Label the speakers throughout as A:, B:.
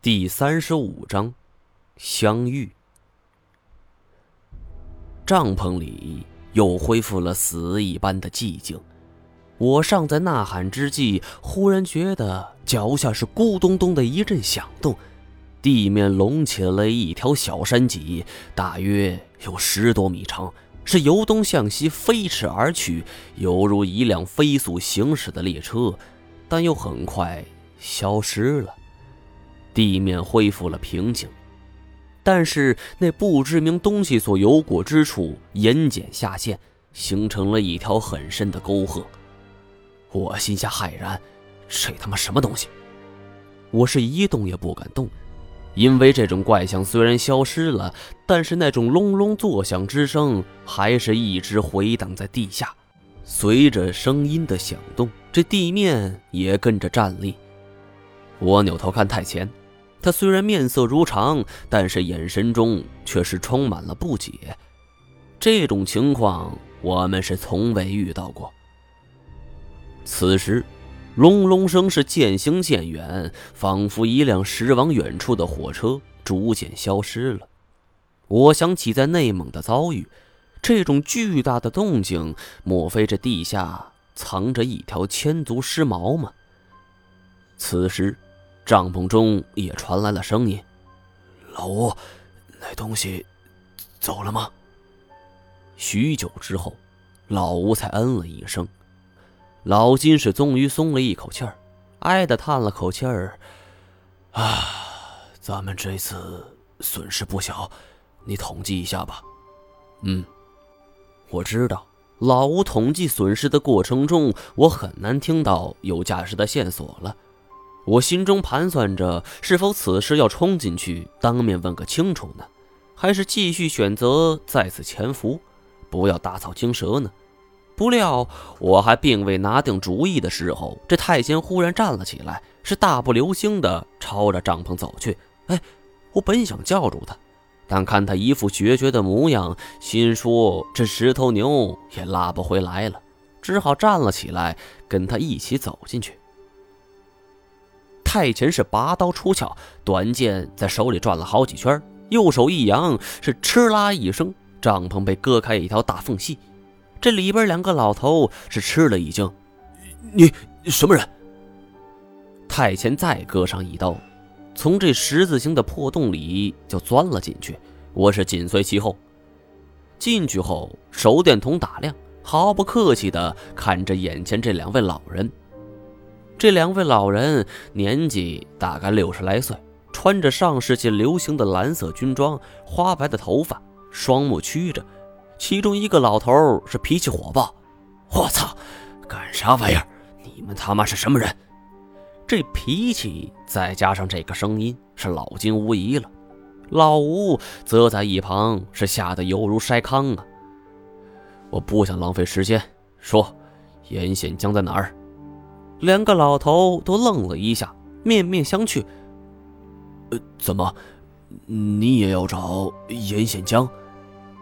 A: 第三十五章，相遇。帐篷里又恢复了死一般的寂静。我尚在呐喊之际，忽然觉得脚下是咕咚咚的一阵响动，地面隆起了一条小山脊，大约有十多米长，是由东向西飞驰而去，犹如一辆飞速行驶的列车，但又很快消失了。地面恢复了平静，但是那不知名东西所游过之处，盐碱下陷，形成了一条很深的沟壑。我心下骇然，这他妈什么东西？我是一动也不敢动，因为这种怪象虽然消失了，但是那种隆隆作响之声还是一直回荡在地下。随着声音的响动，这地面也跟着站立。我扭头看太前。他虽然面色如常，但是眼神中却是充满了不解。这种情况我们是从未遇到过。此时，隆隆声是渐行渐远，仿佛一辆驶往远处的火车逐渐消失了。我想起在内蒙的遭遇，这种巨大的动静，莫非这地下藏着一条千足尸毛吗？此时。帐篷中也传来了声音：“
B: 老吴，那东西走了吗？”
A: 许久之后，老吴才嗯了一声。老金是终于松了一口气儿，哀的叹了口气儿：“
B: 啊，咱们这次损失不小，你统计一下吧。”“
A: 嗯，我知道。”老吴统计损失的过程中，我很难听到有价值的线索了。我心中盘算着，是否此时要冲进去当面问个清楚呢，还是继续选择在此潜伏，不要打草惊蛇呢？不料我还并未拿定主意的时候，这太监忽然站了起来，是大步流星的朝着帐篷走去。哎，我本想叫住他，但看他一副决绝的模样，心说这十头牛也拉不回来了，只好站了起来，跟他一起走进去。太前是拔刀出鞘，短剑在手里转了好几圈，右手一扬，是哧啦一声，帐篷被割开一条大缝隙。这里边两个老头是吃了一惊：“
B: 你什么人？”
A: 太前再割上一刀，从这十字形的破洞里就钻了进去。我是紧随其后。进去后，手电筒打亮，毫不客气地看着眼前这两位老人。这两位老人年纪大概六十来岁，穿着上世纪流行的蓝色军装，花白的头发，双目曲着。其中一个老头是脾气火爆，
B: 我操，干啥玩意儿？你们他妈是什么人？
A: 这脾气再加上这个声音，是老金无疑了。老吴则在一旁是吓得犹如筛糠啊！我不想浪费时间，说，严显江在哪儿？两个老头都愣了一下，面面相觑。
B: 呃，怎么，你也要找严显江？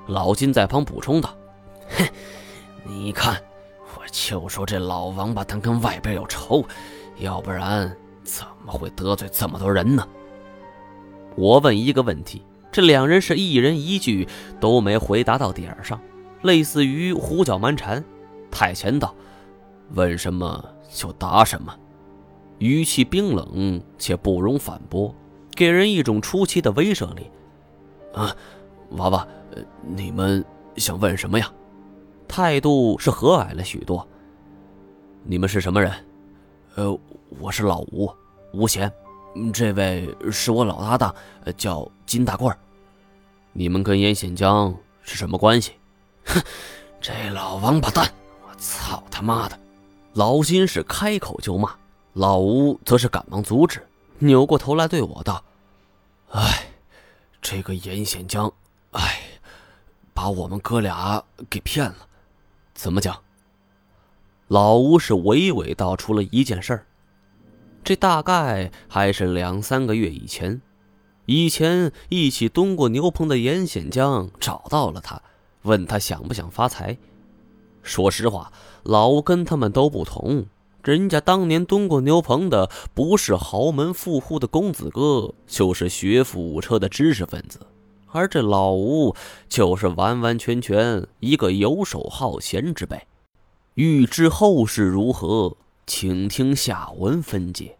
A: 老金在旁补充道：“
B: 哼，你看，我就说这老王八蛋跟外边有仇，要不然怎么会得罪这么多人呢？”
A: 我问一个问题，这两人是一人一句，都没回答到点上，类似于胡搅蛮缠。太前道：“问什么？”就答什么，语气冰冷且不容反驳，给人一种出奇的威慑力。
B: 啊，娃娃，你们想问什么呀？
A: 态度是和蔼了许多。
B: 你们是什么人？
A: 呃，我是老吴，吴贤。这位是我老搭档，叫金大贵。
B: 你们跟严显江是什么关系？
A: 哼，这老王八蛋！我操他妈的！老金是开口就骂，老吴则是赶忙阻止，扭过头来对我道：“
B: 哎，这个严显江，哎，把我们哥俩给骗了。
A: 怎么讲？”老吴是娓娓道出了一件事儿，这大概还是两三个月以前。以前一起蹲过牛棚的严显江找到了他，问他想不想发财。说实话，老吴跟他们都不同，人家当年蹲过牛棚的，不是豪门富户的公子哥，就是学富五车的知识分子，而这老吴就是完完全全一个游手好闲之辈。欲知后事如何，请听下文分解。